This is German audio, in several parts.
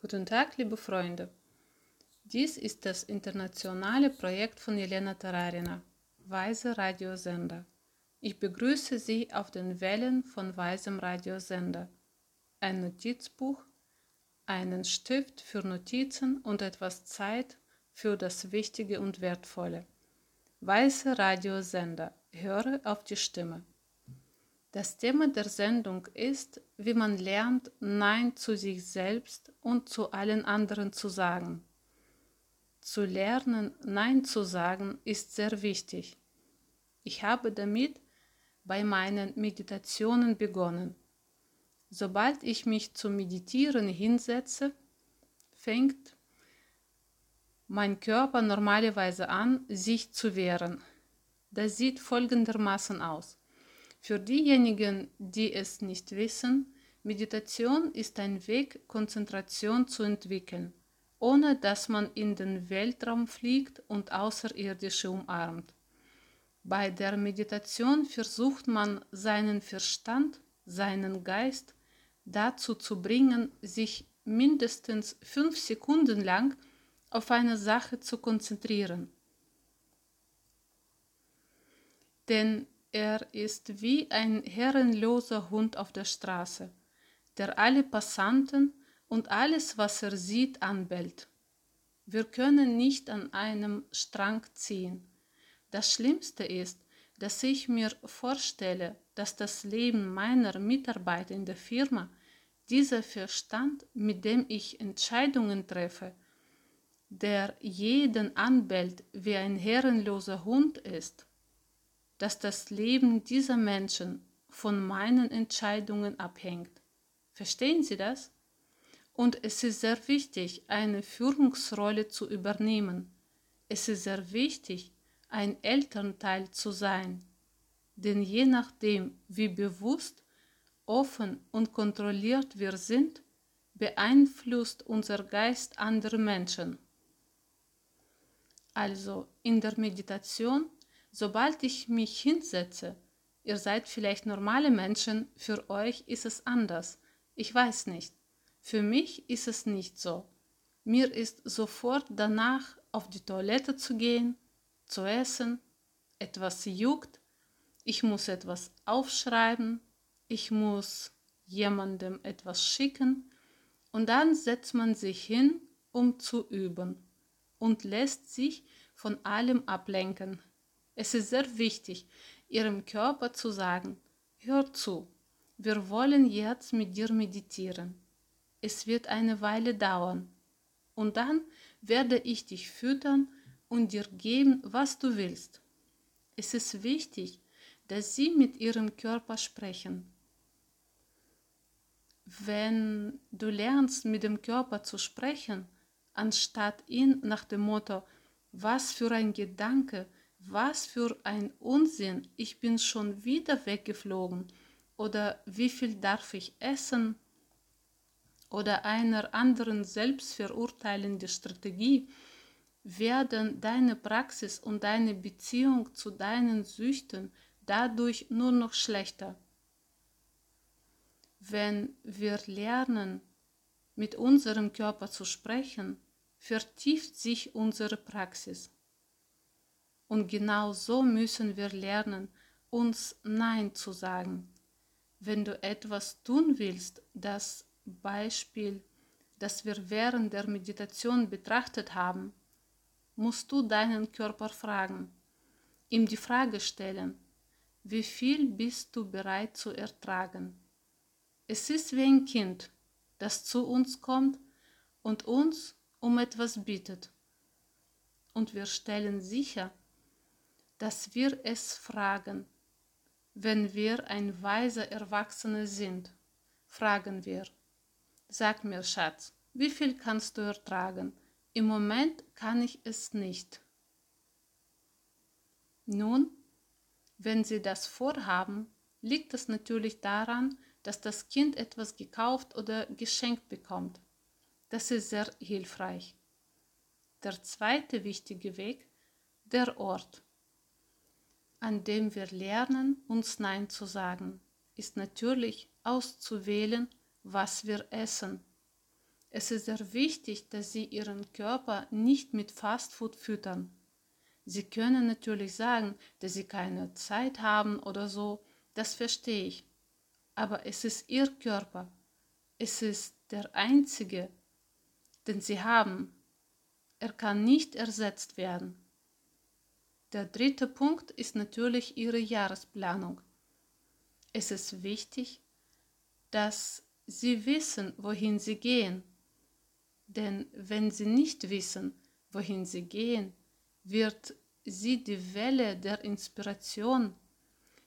Guten Tag, liebe Freunde. Dies ist das internationale Projekt von Jelena Tararina, Weise Radiosender. Ich begrüße Sie auf den Wellen von Weisem Radiosender. Ein Notizbuch, einen Stift für Notizen und etwas Zeit für das Wichtige und Wertvolle. Weiße Radiosender. Höre auf die Stimme. Das Thema der Sendung ist, wie man lernt, Nein zu sich selbst und zu allen anderen zu sagen. Zu lernen, Nein zu sagen, ist sehr wichtig. Ich habe damit bei meinen Meditationen begonnen. Sobald ich mich zum Meditieren hinsetze, fängt mein Körper normalerweise an, sich zu wehren. Das sieht folgendermaßen aus. Für diejenigen, die es nicht wissen, Meditation ist ein Weg, Konzentration zu entwickeln, ohne dass man in den Weltraum fliegt und Außerirdische umarmt. Bei der Meditation versucht man seinen Verstand, seinen Geist dazu zu bringen, sich mindestens fünf Sekunden lang auf eine Sache zu konzentrieren. Denn er ist wie ein herrenloser Hund auf der Straße, der alle Passanten und alles, was er sieht, anbellt. Wir können nicht an einem Strang ziehen. Das Schlimmste ist, dass ich mir vorstelle, dass das Leben meiner Mitarbeiter in der Firma dieser Verstand, mit dem ich Entscheidungen treffe, der jeden anbellt wie ein herrenloser Hund ist, dass das Leben dieser Menschen von meinen Entscheidungen abhängt. Verstehen Sie das? Und es ist sehr wichtig, eine Führungsrolle zu übernehmen. Es ist sehr wichtig, ein Elternteil zu sein. Denn je nachdem, wie bewusst, offen und kontrolliert wir sind, beeinflusst unser Geist andere Menschen. Also in der Meditation sobald ich mich hinsetze, ihr seid vielleicht normale Menschen, für euch ist es anders. Ich weiß nicht. Für mich ist es nicht so. Mir ist sofort danach auf die Toilette zu gehen, zu essen, etwas juckt, ich muss etwas aufschreiben, ich muss jemandem etwas schicken und dann setzt man sich hin, um zu üben und lässt sich von allem ablenken, es ist sehr wichtig, Ihrem Körper zu sagen, hör zu, wir wollen jetzt mit dir meditieren. Es wird eine Weile dauern. Und dann werde ich dich füttern und dir geben, was du willst. Es ist wichtig, dass Sie mit Ihrem Körper sprechen. Wenn du lernst, mit dem Körper zu sprechen, anstatt ihn nach dem Motto, was für ein Gedanke, was für ein Unsinn, ich bin schon wieder weggeflogen oder wie viel darf ich essen oder einer anderen selbstverurteilende Strategie, werden deine Praxis und deine Beziehung zu deinen Süchten dadurch nur noch schlechter. Wenn wir lernen, mit unserem Körper zu sprechen, vertieft sich unsere Praxis. Und genau so müssen wir lernen, uns Nein zu sagen. Wenn du etwas tun willst, das Beispiel, das wir während der Meditation betrachtet haben, musst du deinen Körper fragen, ihm die Frage stellen, wie viel bist du bereit zu ertragen? Es ist wie ein Kind, das zu uns kommt und uns um etwas bittet. Und wir stellen sicher, dass wir es fragen. Wenn wir ein weiser Erwachsener sind, fragen wir, sag mir, Schatz, wie viel kannst du ertragen? Im Moment kann ich es nicht. Nun, wenn Sie das vorhaben, liegt es natürlich daran, dass das Kind etwas gekauft oder geschenkt bekommt. Das ist sehr hilfreich. Der zweite wichtige Weg, der Ort an dem wir lernen, uns Nein zu sagen, ist natürlich auszuwählen, was wir essen. Es ist sehr wichtig, dass Sie Ihren Körper nicht mit Fastfood füttern. Sie können natürlich sagen, dass Sie keine Zeit haben oder so, das verstehe ich. Aber es ist Ihr Körper. Es ist der einzige, den Sie haben. Er kann nicht ersetzt werden. Der dritte Punkt ist natürlich Ihre Jahresplanung. Es ist wichtig, dass Sie wissen, wohin Sie gehen. Denn wenn Sie nicht wissen, wohin Sie gehen, wird Sie die Welle der Inspiration,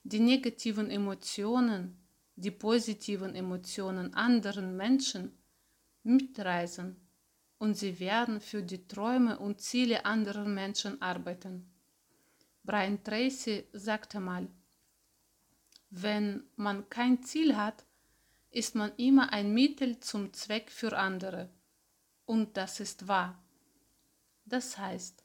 die negativen Emotionen, die positiven Emotionen anderen Menschen mitreisen und Sie werden für die Träume und Ziele anderer Menschen arbeiten. Brian Tracy sagte mal, wenn man kein Ziel hat, ist man immer ein Mittel zum Zweck für andere. Und das ist wahr. Das heißt,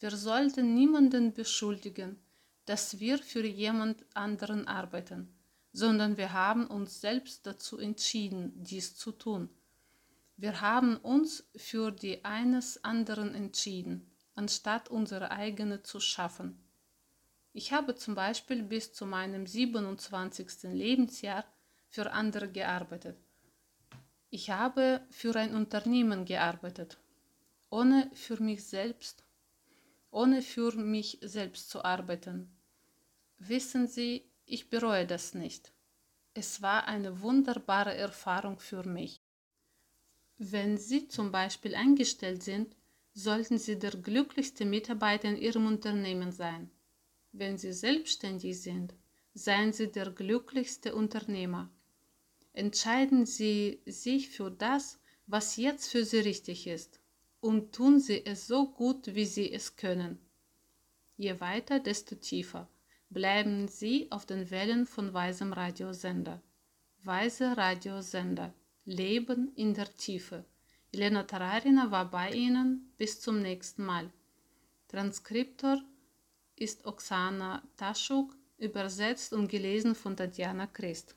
wir sollten niemanden beschuldigen, dass wir für jemand anderen arbeiten, sondern wir haben uns selbst dazu entschieden, dies zu tun. Wir haben uns für die eines anderen entschieden, anstatt unsere eigene zu schaffen. Ich habe zum Beispiel bis zu meinem 27. Lebensjahr für andere gearbeitet. Ich habe für ein Unternehmen gearbeitet, ohne für mich selbst, ohne für mich selbst zu arbeiten. Wissen Sie, ich bereue das nicht. Es war eine wunderbare Erfahrung für mich. Wenn Sie zum Beispiel eingestellt sind, sollten Sie der glücklichste Mitarbeiter in Ihrem Unternehmen sein. Wenn Sie selbstständig sind, seien Sie der glücklichste Unternehmer. Entscheiden Sie sich für das, was jetzt für Sie richtig ist, und tun Sie es so gut, wie Sie es können. Je weiter, desto tiefer bleiben Sie auf den Wellen von Weisem Radiosender. Weise Radiosender. Leben in der Tiefe. Elena Tararina war bei Ihnen. Bis zum nächsten Mal. Transkriptor ist Oksana Taschuk, übersetzt und gelesen von Tatjana Christ.